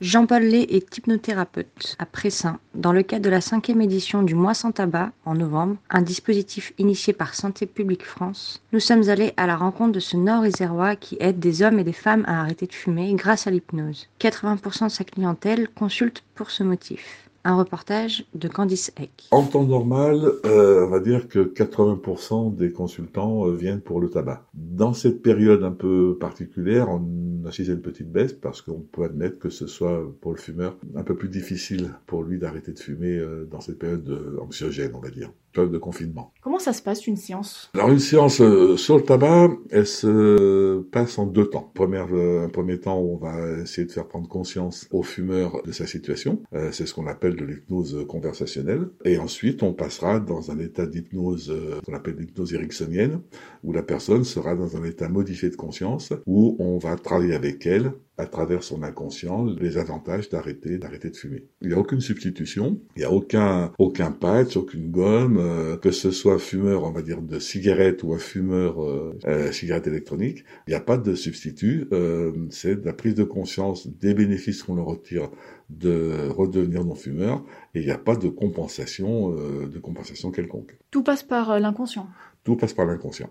Jean-Paul Lay est hypnothérapeute à Pressin. Dans le cadre de la cinquième édition du Mois sans tabac, en novembre, un dispositif initié par Santé publique France, nous sommes allés à la rencontre de ce nord-isérois qui aide des hommes et des femmes à arrêter de fumer grâce à l'hypnose. 80% de sa clientèle consulte pour ce motif. Un reportage de Candice Eck. En temps normal, euh, on va dire que 80% des consultants euh, viennent pour le tabac. Dans cette période un peu particulière, on assiste à une petite baisse parce qu'on peut admettre que ce soit pour le fumeur un peu plus difficile pour lui d'arrêter de fumer euh, dans cette période anxiogène, on va dire de confinement. Comment ça se passe une séance? Alors une séance euh, sur le tabac, elle se passe en deux temps. Première, euh, un premier temps où on va essayer de faire prendre conscience au fumeur de sa situation. Euh, c'est ce qu'on appelle de l'hypnose conversationnelle. Et ensuite, on passera dans un état d'hypnose qu'on appelle l'hypnose ericksonienne, où la personne sera dans un état modifié de conscience, où on va travailler avec elle à travers son inconscient les avantages d'arrêter d'arrêter de fumer. Il n'y a aucune substitution, il n'y a aucun aucun patch, aucune gomme, euh, que ce soit fumeur, on va dire de cigarette ou un fumeur euh, euh, cigarette électronique, il n'y a pas de substitut. Euh, c'est la prise de conscience des bénéfices qu'on leur retire de redevenir non fumeur et il n'y a pas de compensation de compensation quelconque. Tout passe par l'inconscient. Tout passe par l'inconscient.